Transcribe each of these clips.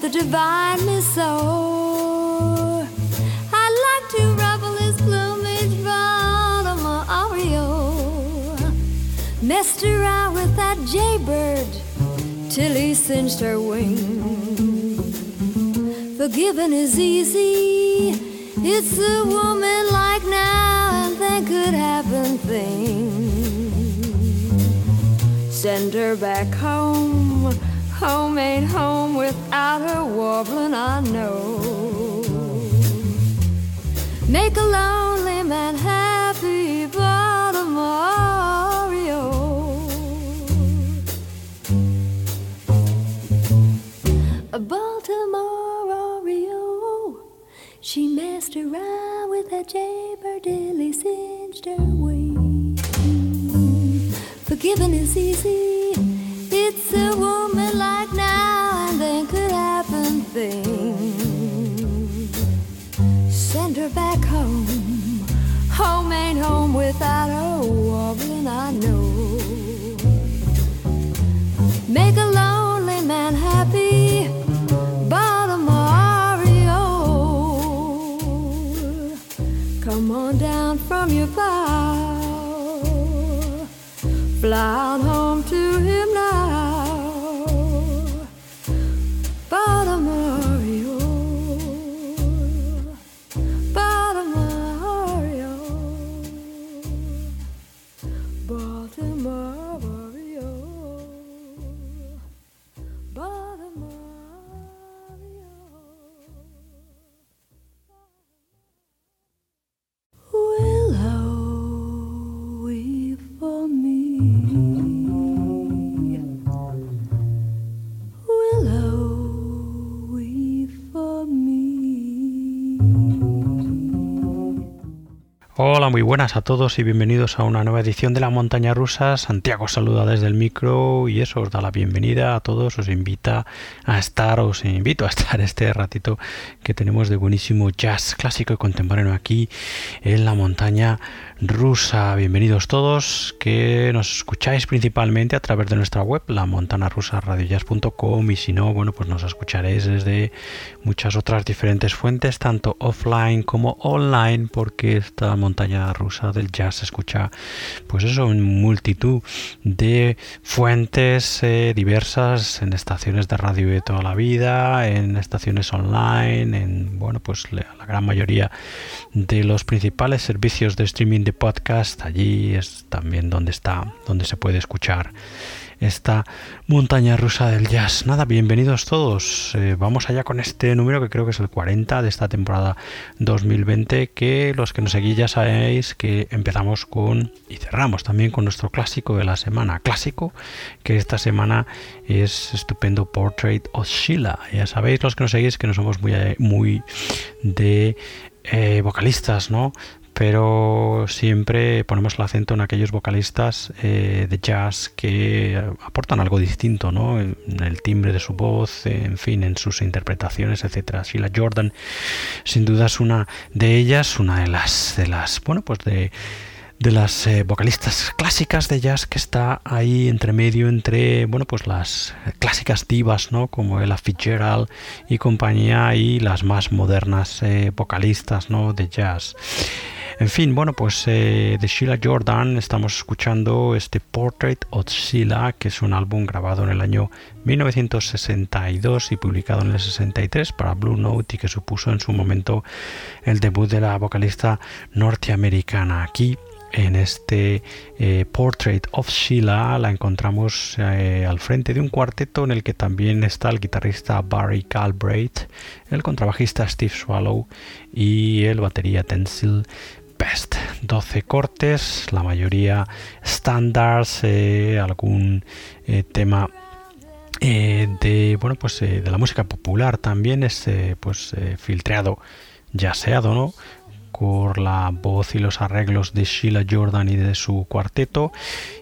Met the divine O. I'd like to ruffle his plumage, Baltimore Oriole. Messed around with that Jaybird till he singed her wing. Forgiving is easy. It's a woman like now and then could happen things send her back home. Home ain't home without her warbling, I know. Make a lonely man happy, Baltimore. A Baltimore Oreo. She messed around with that jaybird till he cinched her wing. Forgiving is easy. Back home. Home ain't home without her wobbling, I know. Make a lonely man happy. Baltimore. Come on down from your bow. Fly Hola, muy buenas a todos y bienvenidos a una nueva edición de la montaña rusa. Santiago saluda desde el micro y eso os da la bienvenida a todos, os invita a estar, os invito a estar este ratito que tenemos de buenísimo jazz clásico y contemporáneo aquí en la montaña rusa. Bienvenidos todos, que nos escucháis principalmente a través de nuestra web, la montana rusa y si no, bueno, pues nos escucharéis desde muchas otras diferentes fuentes, tanto offline como online, porque esta montaña rusa del jazz se escucha, pues eso, en multitud de fuentes eh, diversas, en estaciones de radio de toda la vida, en estaciones online, en, bueno, pues la gran mayoría de los principales servicios de streaming de podcast. Allí es también donde está, donde se puede escuchar esta montaña rusa del jazz. Nada, bienvenidos todos. Eh, vamos allá con este número que creo que es el 40 de esta temporada 2020, que los que nos seguís ya sabéis que empezamos con y cerramos también con nuestro clásico de la semana. Clásico que esta semana es estupendo Portrait of Sheila. Ya sabéis los que nos seguís que no somos muy, muy de eh, vocalistas, ¿no? Pero siempre ponemos el acento en aquellos vocalistas eh, de jazz que aportan algo distinto, ¿no? En el timbre de su voz, en fin, en sus interpretaciones, etcétera. Sheila Jordan, sin duda es una de ellas, una de las, de las, bueno, pues de de las eh, vocalistas clásicas de jazz que está ahí entre medio entre bueno pues las clásicas divas no como Ella Fitzgerald y compañía y las más modernas eh, vocalistas no de jazz En fin, bueno, pues de Sheila Jordan estamos escuchando este Portrait of Sheila, que es un álbum grabado en el año 1962 y publicado en el 63 para Blue Note y que supuso en su momento el debut de la vocalista norteamericana. Aquí en este eh, Portrait of Sheila la encontramos eh, al frente de un cuarteto en el que también está el guitarrista Barry Calbraith, el contrabajista Steve Swallow y el batería Tensil Best. 12 cortes, la mayoría standards, eh, algún tema de bueno pues de la música popular también es pues filtreado ya seado no por la voz y los arreglos de Sheila Jordan y de su cuarteto.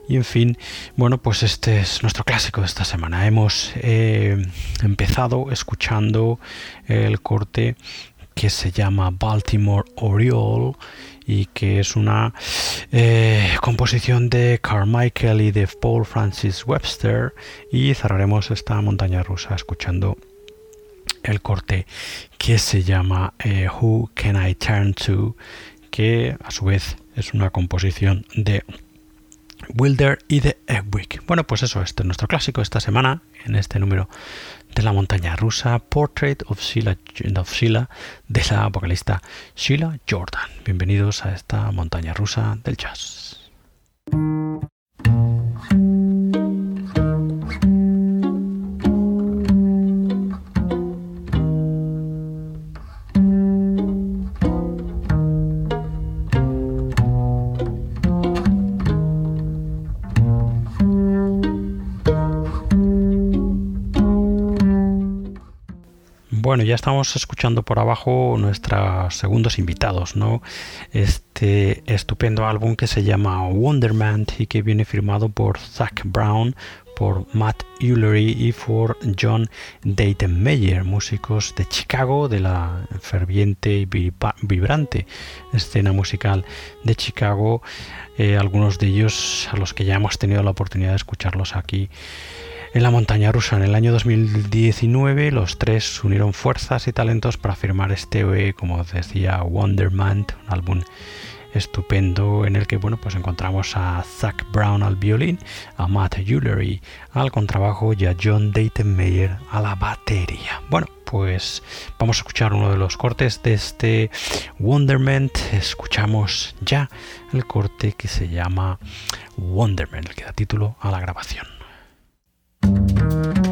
Y en fin, bueno, pues este es nuestro clásico de esta semana. Hemos eh, empezado escuchando el corte que se llama Baltimore Oriole y que es una eh, composición de Carmichael y de Paul Francis Webster y cerraremos esta montaña rusa escuchando el corte que se llama eh, Who Can I Turn To, que a su vez es una composición de Wilder y de Edwig. Bueno, pues eso, este es nuestro clásico esta semana, en este número de la montaña rusa, Portrait of Sheila, de la vocalista Sheila Jordan. Bienvenidos a esta montaña rusa del jazz. Ya estamos escuchando por abajo nuestros segundos invitados, ¿no? Este estupendo álbum que se llama Wonderman y que viene firmado por Zach Brown, por Matt Ullery y por John Dayton Meyer, músicos de Chicago, de la ferviente y vibrante escena musical de Chicago, eh, algunos de ellos a los que ya hemos tenido la oportunidad de escucharlos aquí en la montaña rusa, en el año 2019, los tres unieron fuerzas y talentos para firmar este, eh, como decía, Wonderman, un álbum estupendo en el que bueno pues encontramos a Zach Brown al violín, a Matt Ullery al contrabajo y a John Mayer a la batería. Bueno, pues vamos a escuchar uno de los cortes de este Wonderment. Escuchamos ya el corte que se llama Wonderment, el que da título a la grabación. Bye.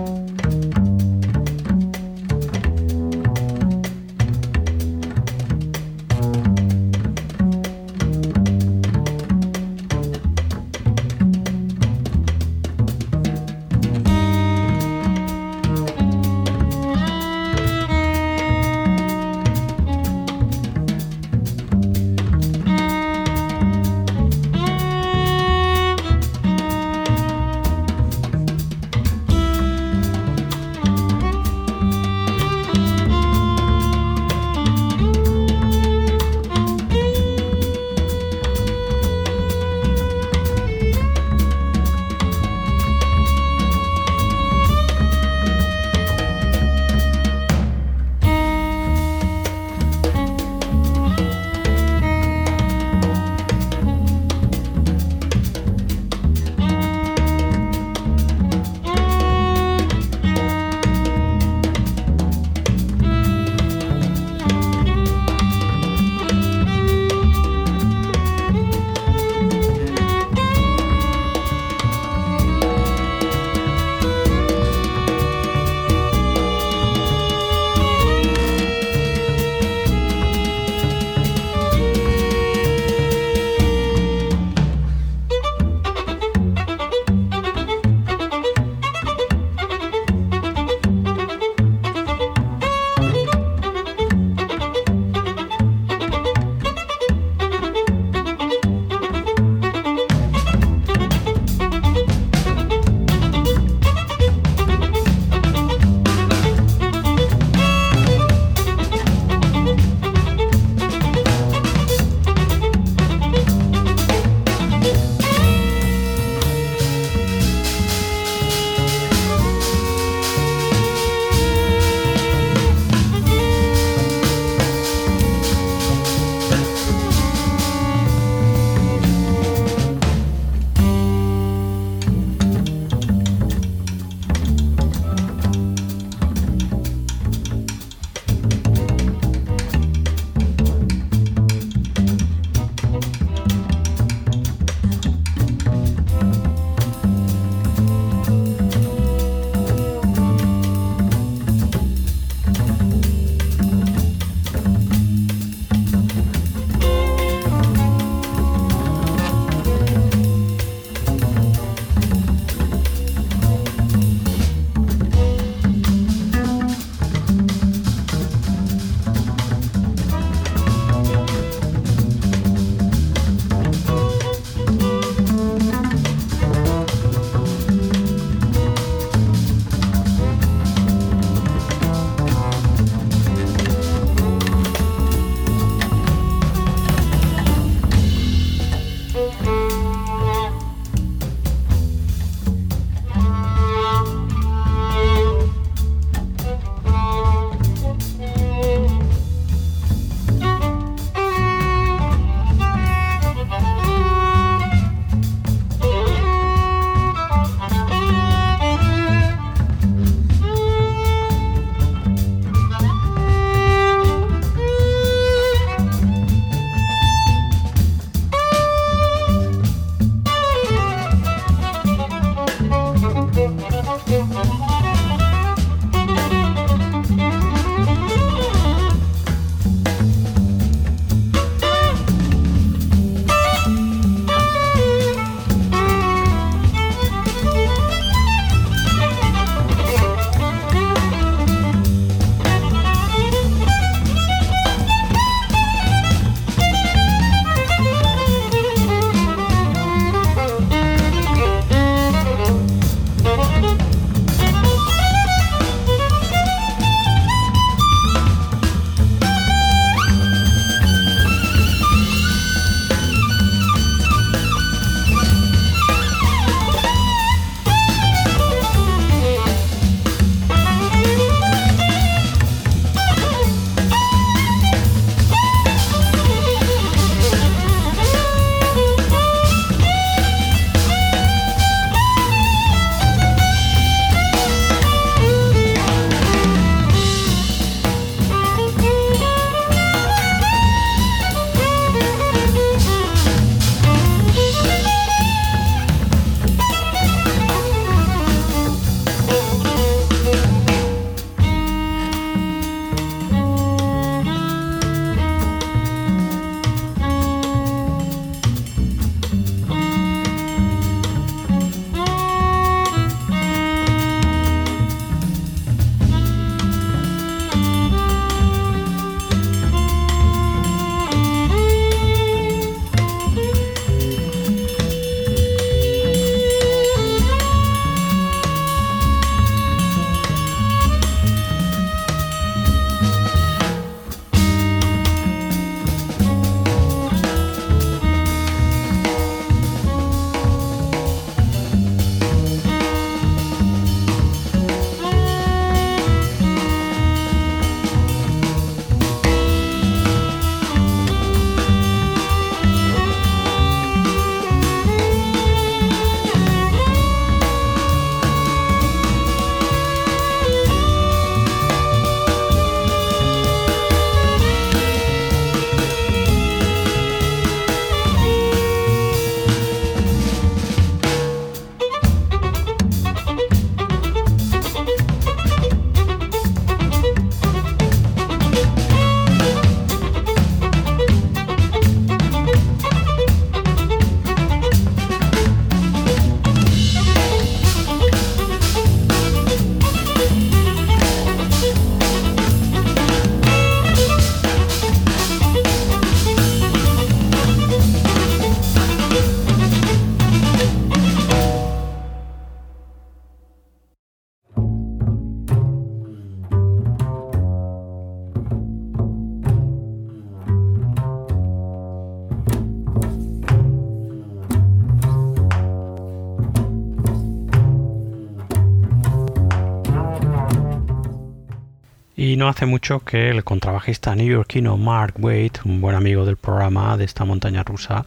Y no hace mucho que el contrabajista neoyorquino Mark Wade, un buen amigo del programa de esta montaña rusa,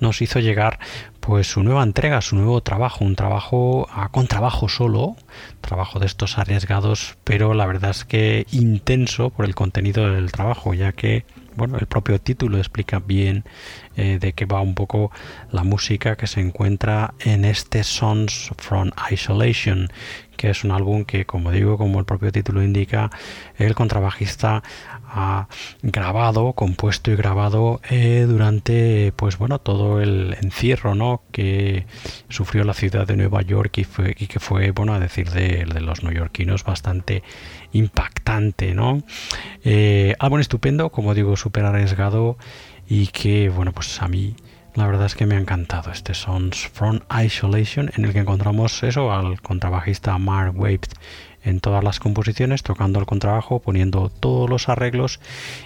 nos hizo llegar pues su nueva entrega, su nuevo trabajo, un trabajo a contrabajo solo, trabajo de estos arriesgados, pero la verdad es que intenso por el contenido del trabajo, ya que bueno, el propio título explica bien eh, de qué va un poco la música que se encuentra en este Songs from Isolation, que es un álbum que, como digo, como el propio título indica, el contrabajista ha grabado, compuesto y grabado eh, durante, pues bueno, todo el encierro, ¿no? Que sufrió la ciudad de Nueva York y, que fue, bueno, a decir de, los neoyorquinos, bastante impactante, ¿no? Eh, álbum estupendo, como digo, súper arriesgado y que, bueno, pues a mí la verdad es que me ha encantado este Songs from Isolation, en el que encontramos eso al contrabajista Mark Wade en todas las composiciones, tocando el contrabajo, poniendo todos los arreglos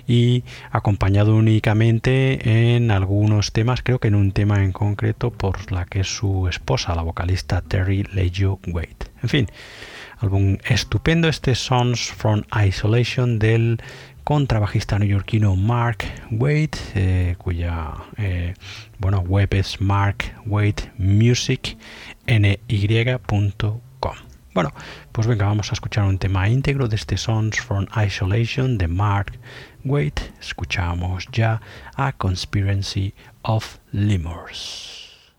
y acompañado únicamente en algunos temas, creo que en un tema en concreto por la que es su esposa, la vocalista Terry Lejo Wade. En fin, álbum estupendo este Songs from Isolation del contrabajista neoyorquino Mark Wade, eh, cuya eh, bueno, web es markwademusic.ny.com. Bueno, pues venga, vamos a escuchar un tema íntegro de este Songs from Isolation de Mark Wade. Escuchamos ya a Conspiracy of Lemurs.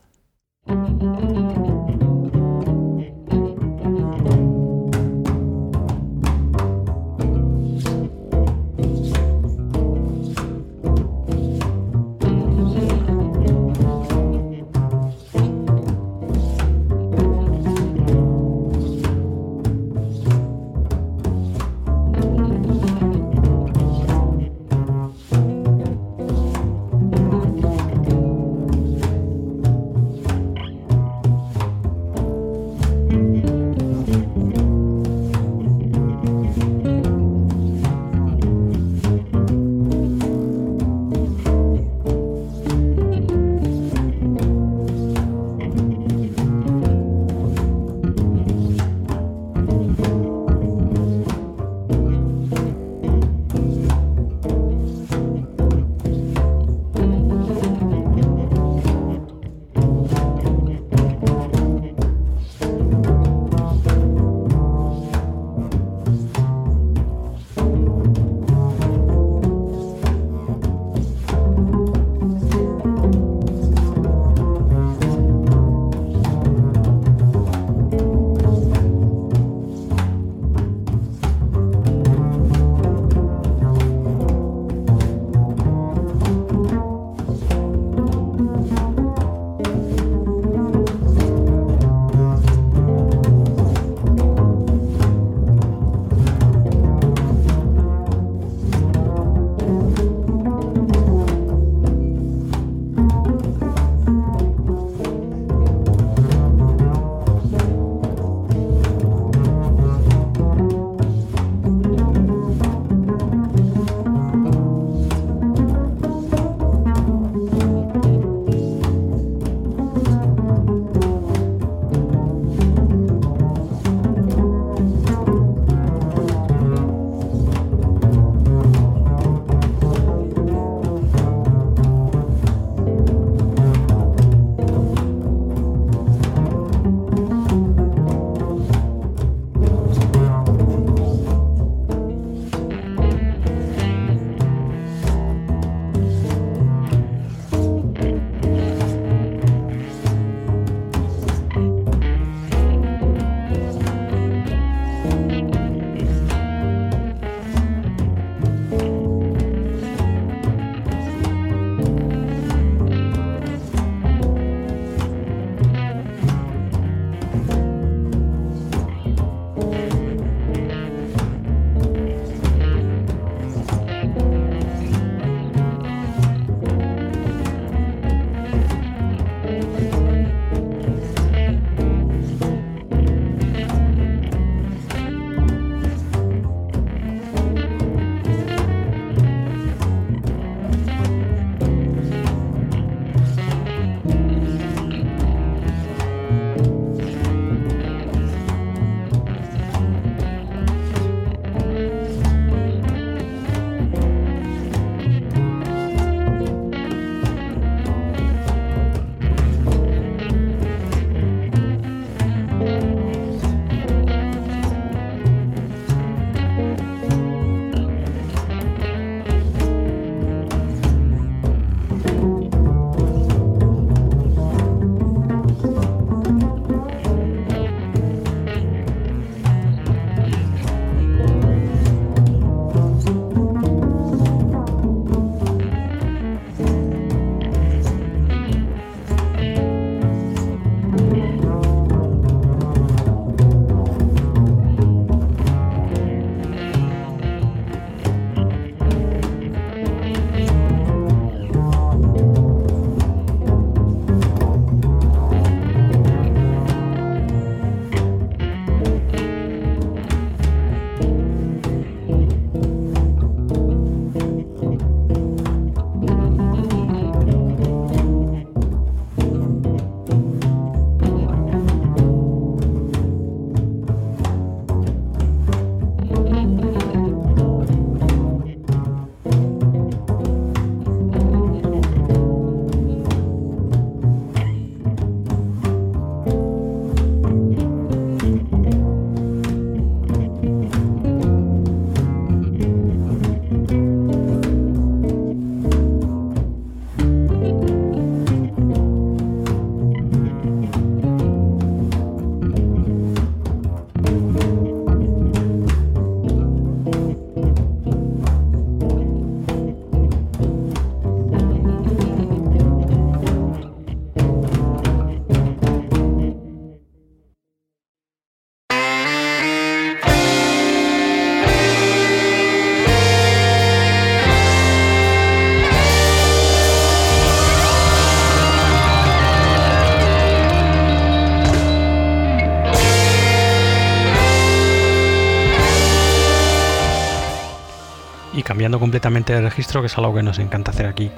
Cambiando completamente de registro, que es algo que nos encanta hacer aquí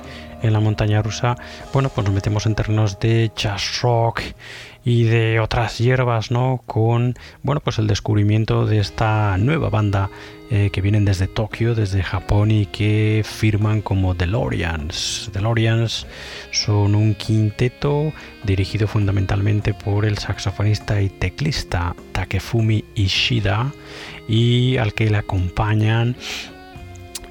en la montaña rusa, bueno, pues nos metemos en terrenos de jazz rock y de otras hierbas, ¿no? Con, bueno, pues el descubrimiento de esta nueva banda eh, que vienen desde Tokio, desde Japón y que firman como DeLoreans. DeLoreans son un quinteto dirigido fundamentalmente por el saxofonista y teclista Takefumi Ishida y al que le acompañan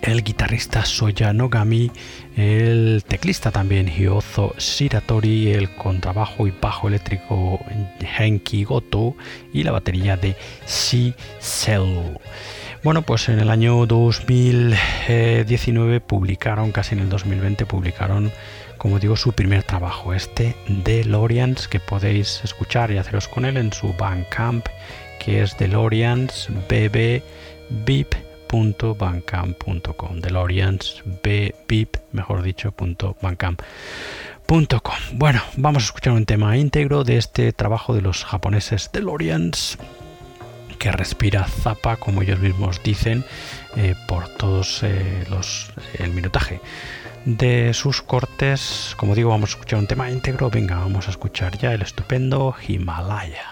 el guitarrista Soya Nogami, el teclista también Hyozo Shiratori, el contrabajo y bajo eléctrico Henki Goto y la batería de Shi Cell. Bueno, pues en el año 2019 publicaron, casi en el 2020 publicaron, como digo, su primer trabajo, este DeLoreans, que podéis escuchar y haceros con él en su Bandcamp, que es DeLoreans BB Beep .bandcamp.com DeLoreans bip mejor dicho .bandcamp.com bueno vamos a escuchar un tema íntegro de este trabajo de los japoneses DeLoreans que respira zapa como ellos mismos dicen eh, por todos eh, los el minutaje de sus cortes. Como digo vamos a escuchar un tema íntegro. Venga vamos a escuchar ya el estupendo Himalaya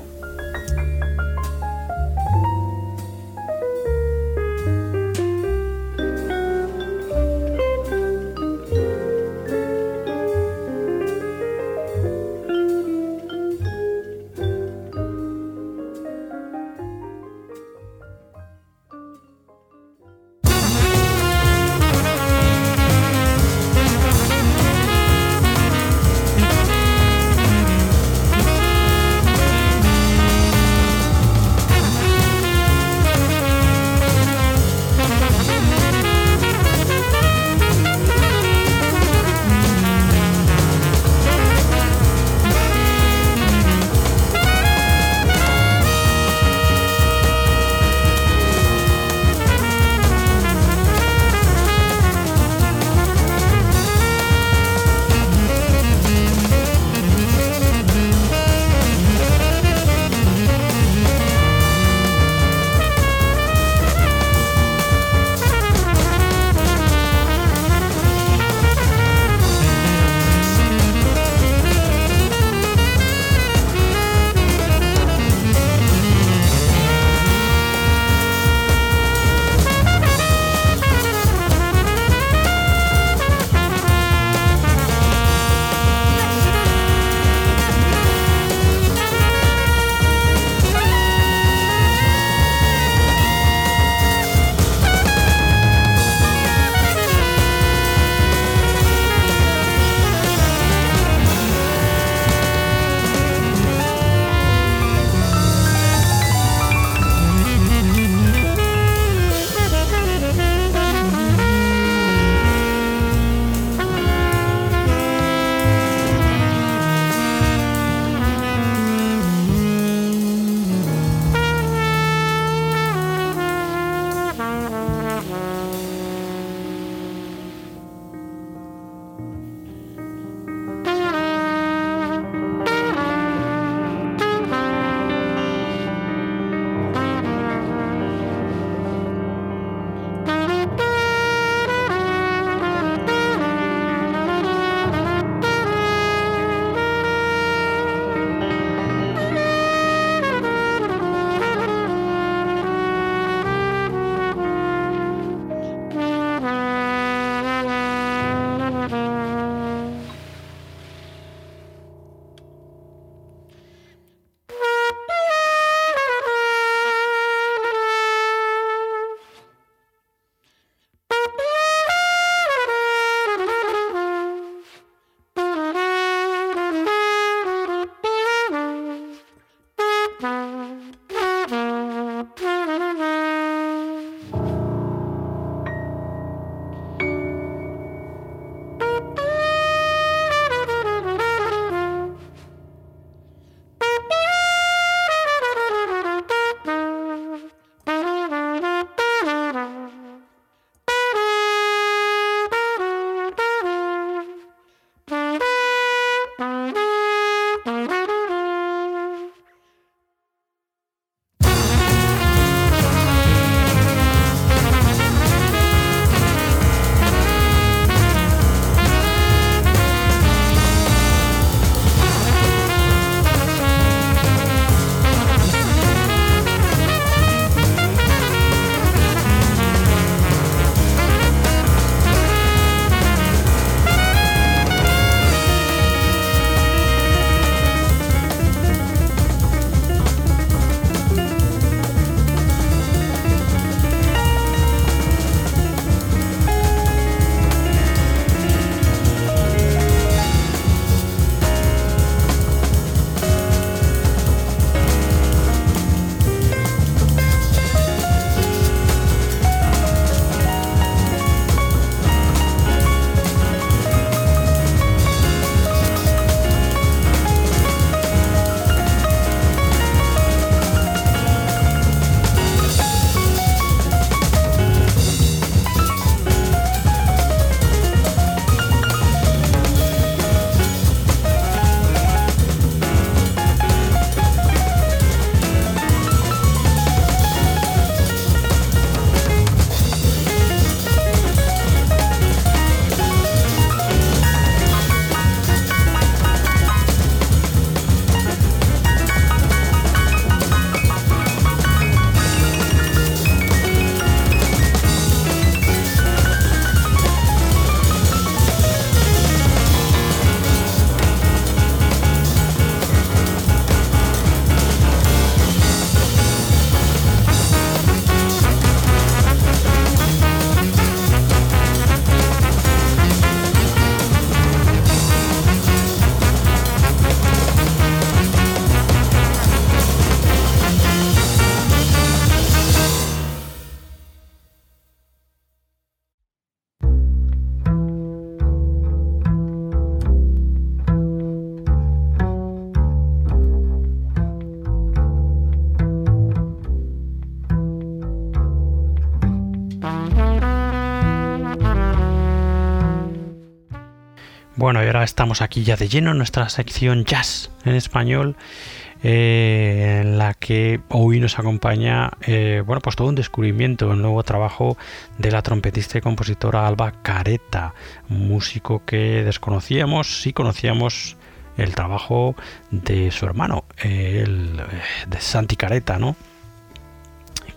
Bueno, y ahora estamos aquí ya de lleno en nuestra sección jazz en español. Eh, en la que hoy nos acompaña eh, bueno pues todo un descubrimiento un nuevo trabajo de la trompetista y compositora Alba Careta músico que desconocíamos sí conocíamos el trabajo de su hermano el, de Santi Careta no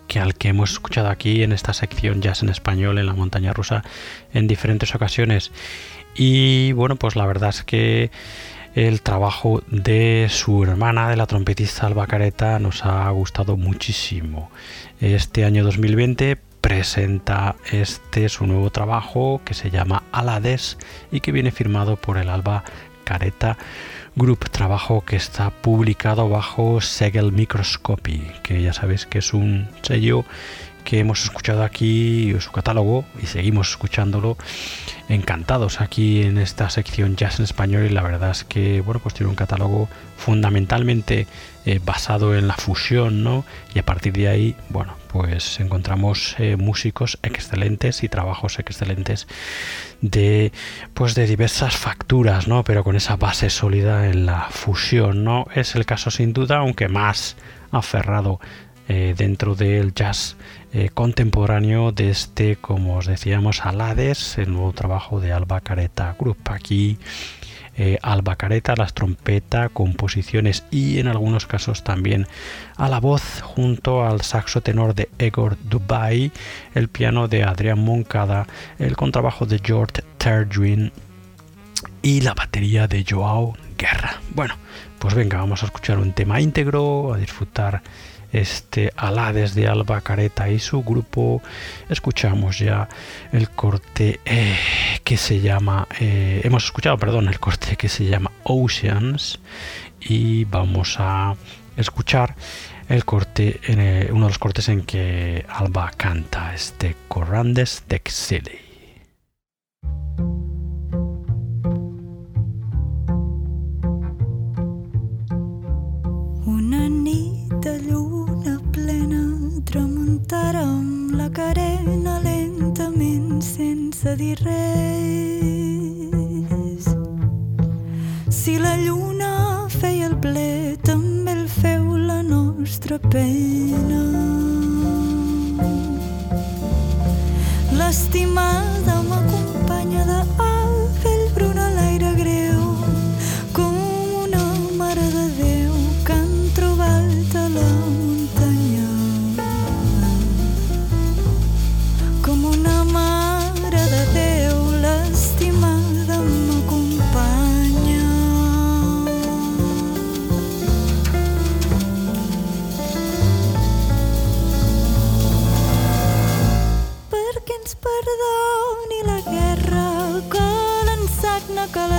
que al que hemos escuchado aquí en esta sección jazz en español en la montaña rusa en diferentes ocasiones y bueno, pues la verdad es que el trabajo de su hermana, de la trompetista Alba Careta, nos ha gustado muchísimo. Este año 2020 presenta este su nuevo trabajo que se llama Alades y que viene firmado por el Alba Careta Group, trabajo que está publicado bajo Segel Microscopy, que ya sabéis que es un sello que hemos escuchado aquí su catálogo y seguimos escuchándolo encantados aquí en esta sección jazz en español y la verdad es que bueno pues tiene un catálogo fundamentalmente eh, basado en la fusión no y a partir de ahí bueno pues encontramos eh, músicos excelentes y trabajos excelentes de pues de diversas facturas no pero con esa base sólida en la fusión no es el caso sin duda aunque más aferrado eh, dentro del jazz eh, contemporáneo de este, como os decíamos, Alades, el nuevo trabajo de Alba Careta Group. Aquí eh, Alba Careta, las trompetas, composiciones y en algunos casos también a la voz junto al saxo tenor de Egor Dubai, el piano de Adrián Moncada, el contrabajo de George Terdwin y la batería de Joao Guerra. Bueno, pues venga, vamos a escuchar un tema íntegro, a disfrutar este Alades de Alba Careta y su grupo, escuchamos ya el corte eh, que se llama, eh, hemos escuchado, perdón, el corte que se llama Oceans y vamos a escuchar el corte, en uno de los cortes en que Alba canta este Corrandes de Exili. Sense dir res. Si la lluna feia el ple, també el feu la nostra pena. L'estimada m'acompanya de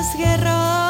las guerras.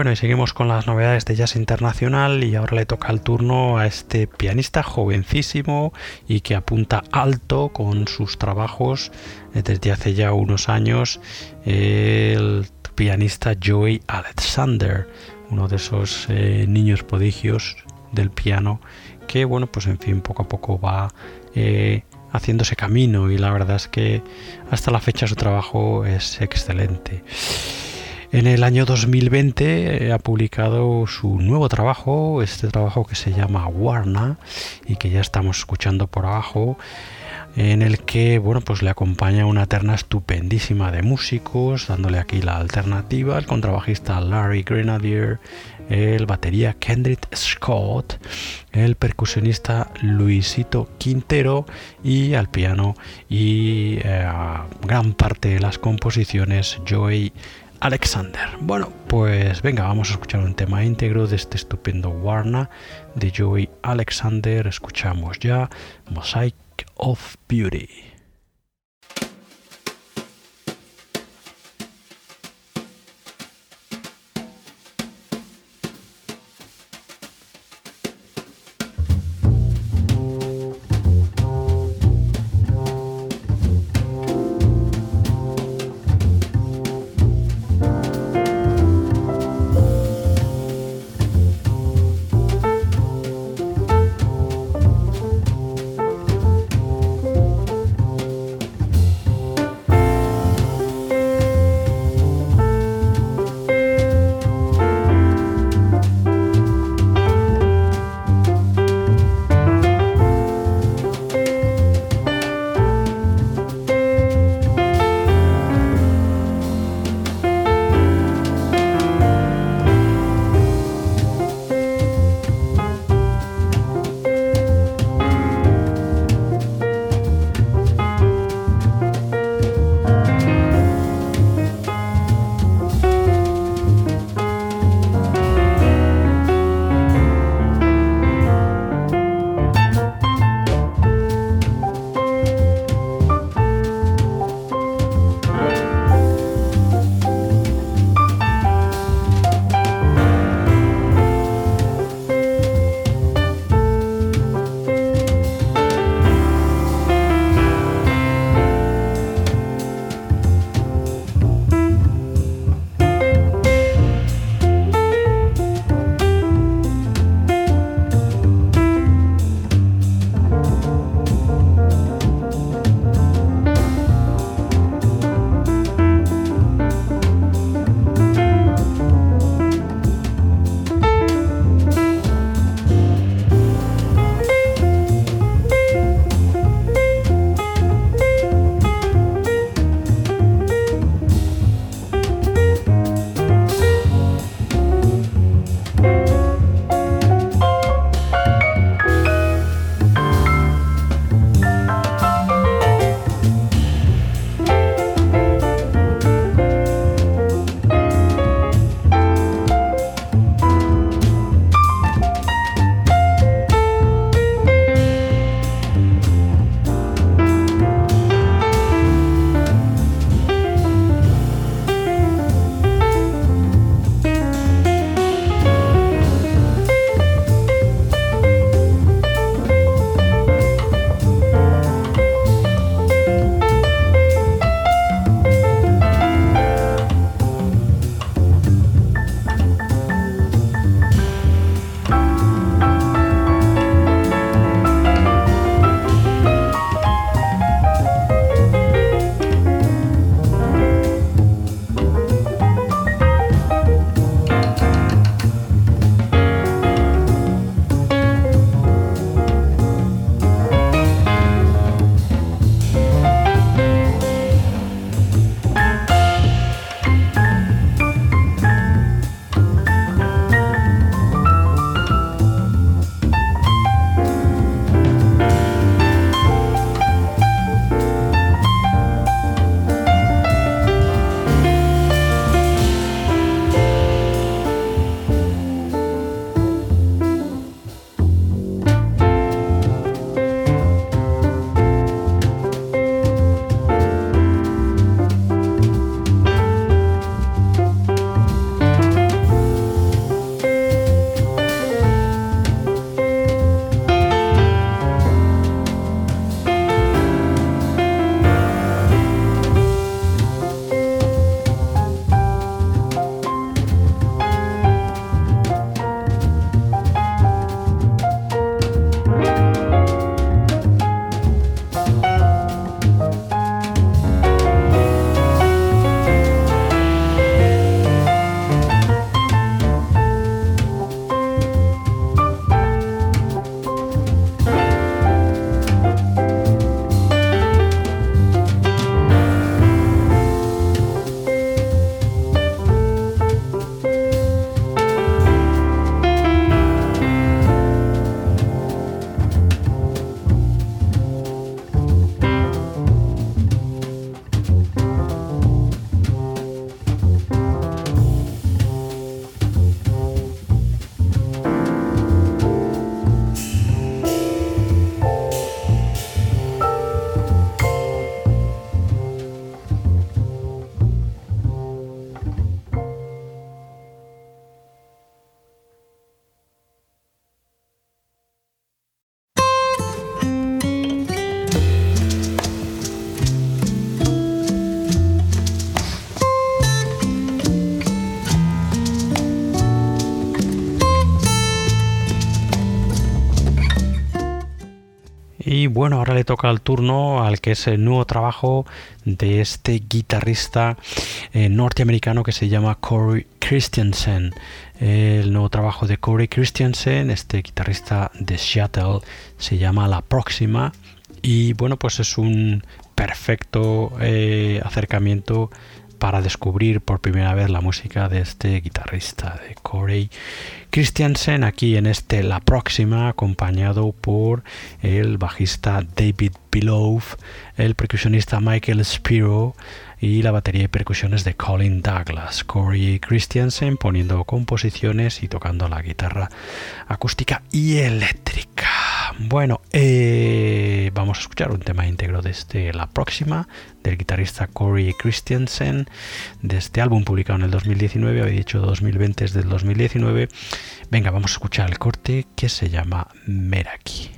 Bueno, y seguimos con las novedades de jazz internacional y ahora le toca el turno a este pianista jovencísimo y que apunta alto con sus trabajos eh, desde hace ya unos años, el pianista Joey Alexander, uno de esos eh, niños prodigios del piano que, bueno, pues en fin, poco a poco va eh, haciéndose camino y la verdad es que hasta la fecha su trabajo es excelente. En el año 2020 eh, ha publicado su nuevo trabajo, este trabajo que se llama Warna y que ya estamos escuchando por abajo, en el que bueno pues le acompaña una terna estupendísima de músicos, dándole aquí la alternativa, el contrabajista Larry Grenadier, el batería Kendrick Scott, el percusionista Luisito Quintero y al piano y eh, gran parte de las composiciones Joey Alexander. Bueno, pues venga, vamos a escuchar un tema íntegro de este estupendo Warna de Joey Alexander. Escuchamos ya Mosaic of Beauty. Le toca el turno al que es el nuevo trabajo de este guitarrista eh, norteamericano que se llama Corey Christensen. El nuevo trabajo de Corey Christensen, este guitarrista de Seattle, se llama La Próxima. Y bueno, pues es un perfecto eh, acercamiento para descubrir por primera vez la música de este guitarrista, de Corey Christiansen, aquí en este La Próxima, acompañado por el bajista David Below, el percusionista Michael Spiro y la batería y percusiones de Colin Douglas. Corey Christiansen poniendo composiciones y tocando la guitarra acústica y eléctrica. Bueno, eh, vamos a escuchar un tema íntegro desde este, la próxima del guitarrista Corey Christiansen de este álbum publicado en el 2019, había dicho 2020 es del 2019. Venga, vamos a escuchar el corte que se llama Meraki.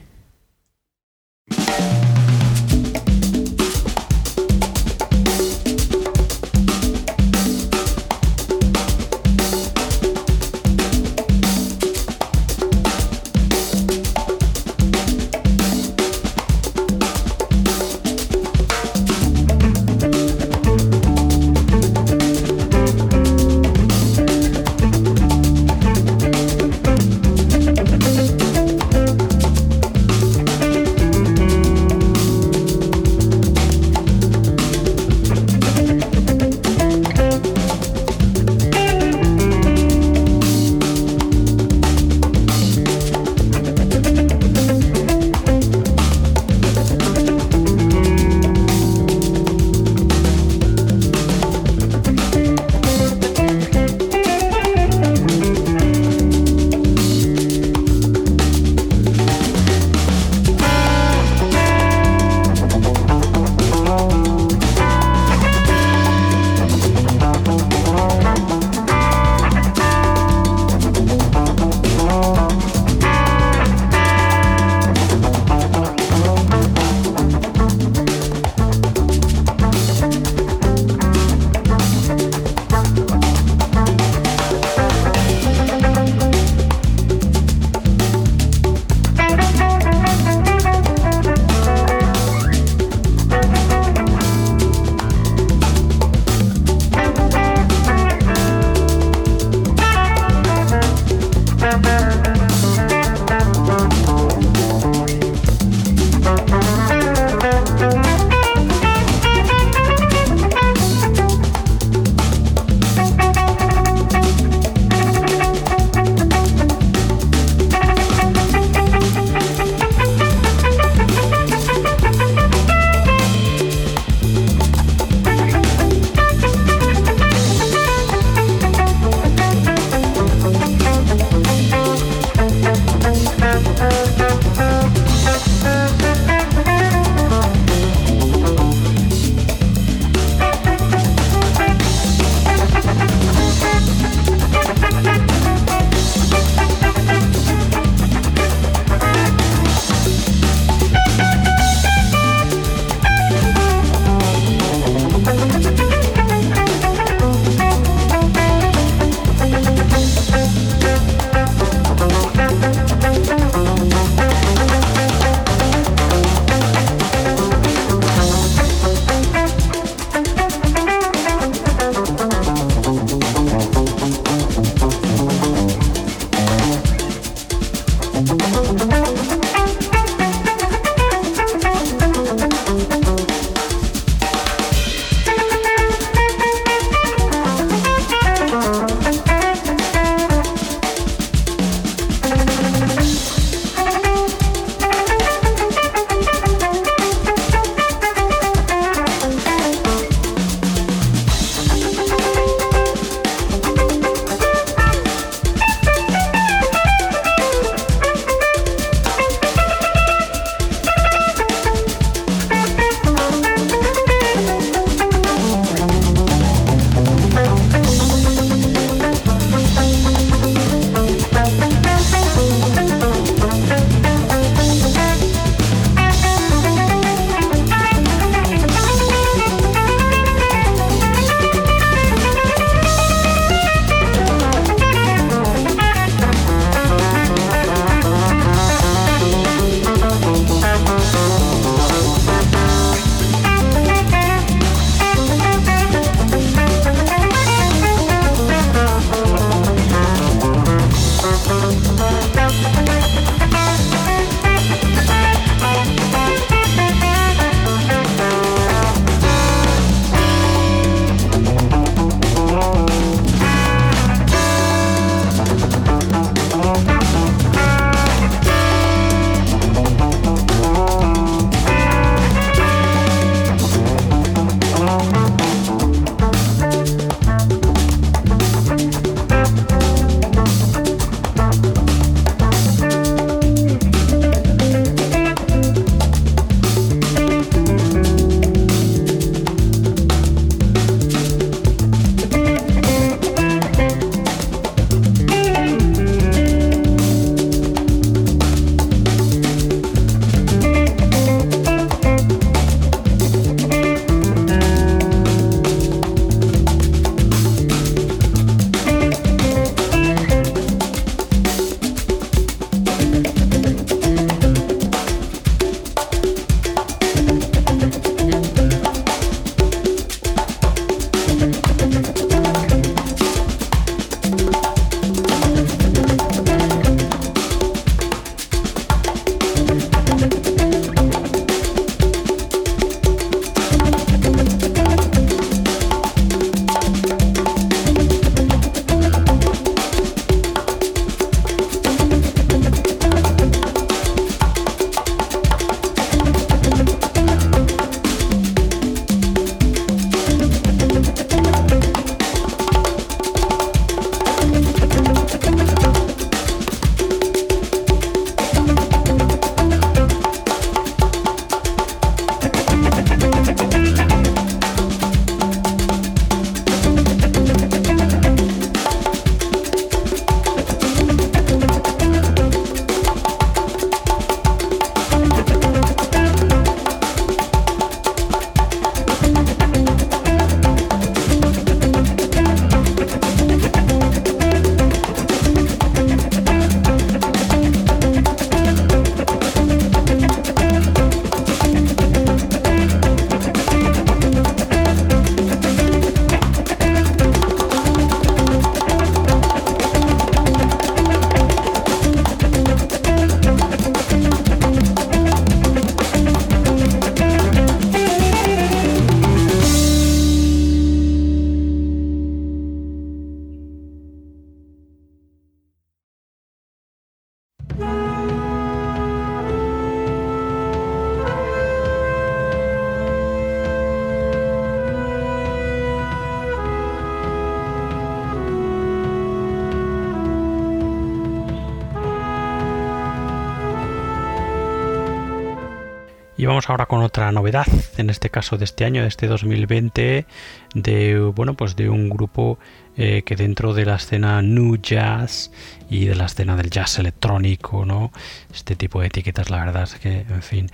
Y vamos ahora con otra novedad, en este caso de este año, de este 2020, de bueno, pues de un grupo eh, que dentro de la escena new jazz y de la escena del jazz electrónico, ¿no? Este tipo de etiquetas, la verdad es que, en fin.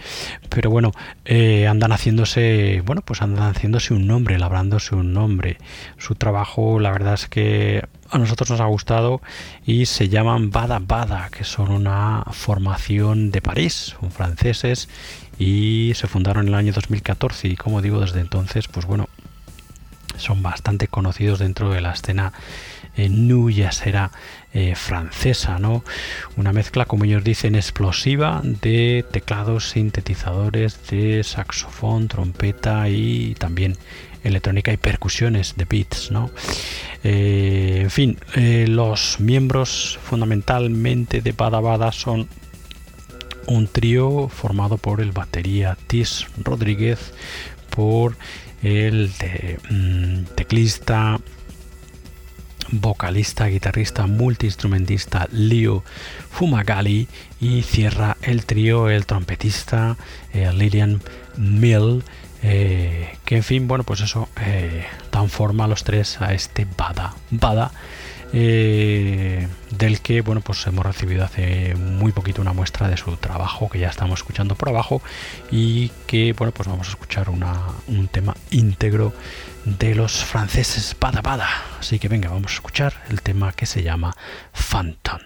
Pero bueno, eh, andan haciéndose, bueno, pues andan haciéndose un nombre, labrándose un nombre. Su trabajo, la verdad es que a nosotros nos ha gustado y se llaman Bada Bada, que son una formación de París, son franceses y se fundaron en el año 2014 y como digo desde entonces pues bueno son bastante conocidos dentro de la escena eh, new jazzera eh, francesa, ¿no? Una mezcla, como ellos dicen, explosiva de teclados, sintetizadores, de saxofón, trompeta y también electrónica y percusiones de beats, ¿no? Eh, en fin, los miembros fundamentalmente de Bada Bada son un trío formado por el batería Tis Rodríguez, por el mm, teclista, vocalista, guitarrista, multiinstrumentista Leo Fumagalli y cierra el trío el trompetista eh, Lilian Mill. Eh, que en fin, bueno, pues eso eh, dan forma a los tres a este Bada. Bada eh, del que bueno pues hemos recibido hace muy poquito una muestra de su trabajo que ya estamos escuchando por abajo y que bueno pues vamos a escuchar un tema íntegro de los franceses Bada Bada. Así que venga vamos a escuchar el tema que se llama Phantom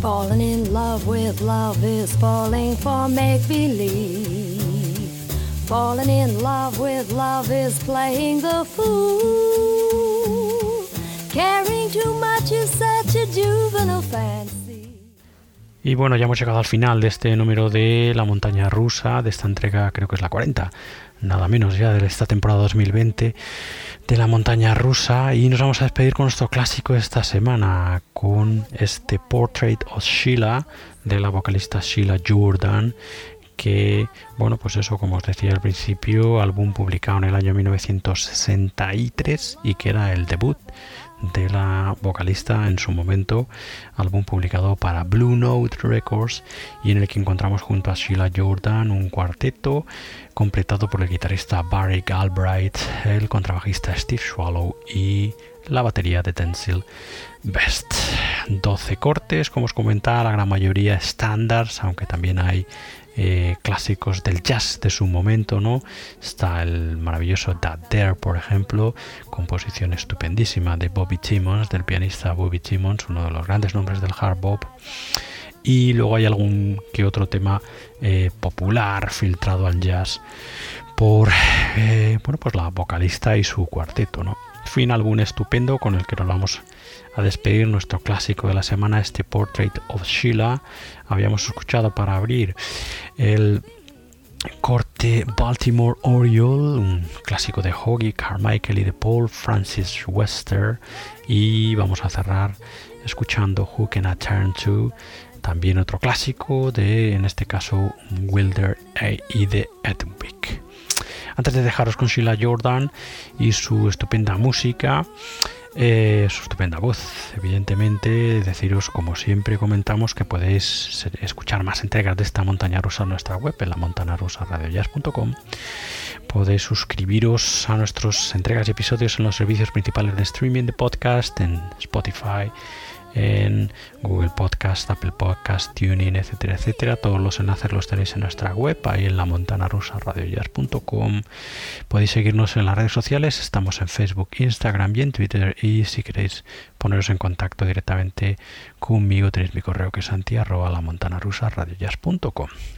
Falling in love with love is falling for make believe. Falling in love with love is playing the fool. Caring too much is such a juvenile fancy. Y bueno, ya hemos llegado al final de este número de La montaña rusa, de esta entrega creo que es la 40, nada menos ya de esta temporada 2020 de la montaña rusa. Y nos vamos a despedir con nuestro clásico de esta semana con este Portrait of Sheila de la vocalista Sheila Jordan que bueno pues eso como os decía al principio álbum publicado en el año 1963 y que era el debut de la vocalista en su momento, álbum publicado para Blue Note Records y en el que encontramos junto a Sheila Jordan un cuarteto completado por el guitarrista Barry Galbraith, el contrabajista Steve Swallow y la batería de Tenzil Best. 12 cortes, como os comentaba, la gran mayoría estándares, aunque también hay eh, clásicos del jazz de su momento, ¿no? Está el maravilloso That There, por ejemplo, composición estupendísima de Bobby Timmons, del pianista Bobby Timmons, uno de los grandes nombres del hard bop. Y luego hay algún que otro tema eh, popular filtrado al jazz por eh, bueno, pues la vocalista y su cuarteto, ¿no? Fin álbum estupendo con el que nos vamos a despedir nuestro clásico de la semana, este Portrait of Sheila. Habíamos escuchado para abrir el corte Baltimore Oriole, un clásico de Hoggy Carmichael y de Paul Francis Wester. Y vamos a cerrar escuchando Who Can I Turn To, también otro clásico de, en este caso, Wilder y de Edwick. Antes de dejaros con Sheila Jordan y su estupenda música, eh, su estupenda voz. Evidentemente, deciros, como siempre comentamos, que podéis escuchar más entregas de esta montaña rusa en nuestra web, en la montanarusaradiojazz.com. Podéis suscribiros a nuestras entregas y episodios en los servicios principales de streaming de podcast, en Spotify, en Google Podcast, Apple Podcast, TuneIn, etcétera, etcétera. Todos los enlaces los tenéis en nuestra web, ahí en la montana rusa radiojazz.com. Podéis seguirnos en las redes sociales, estamos en Facebook, Instagram y en Twitter. Y si queréis poneros en contacto directamente conmigo, tenéis mi correo que es santi arroba la montana.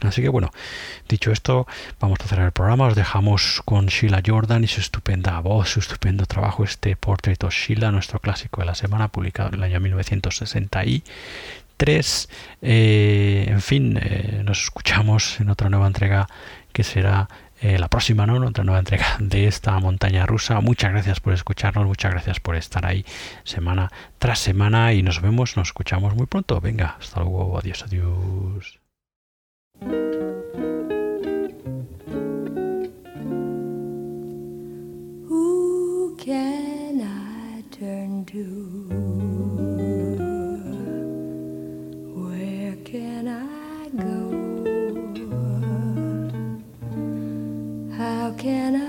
Así que bueno, dicho esto, vamos a cerrar el programa. Os dejamos con Sheila Jordan y su estupenda voz, su estupendo trabajo, este Portrait of Sheila, nuestro clásico de la semana, publicado en el año 1963. Eh, en fin, eh, nos escuchamos en otra nueva entrega que será eh, la próxima, ¿no? Otra nueva entrega de esta montaña rusa. Muchas gracias por escucharnos, muchas gracias por estar ahí semana tras semana y nos vemos, nos escuchamos muy pronto. Venga, hasta luego, adiós, adiós. Can I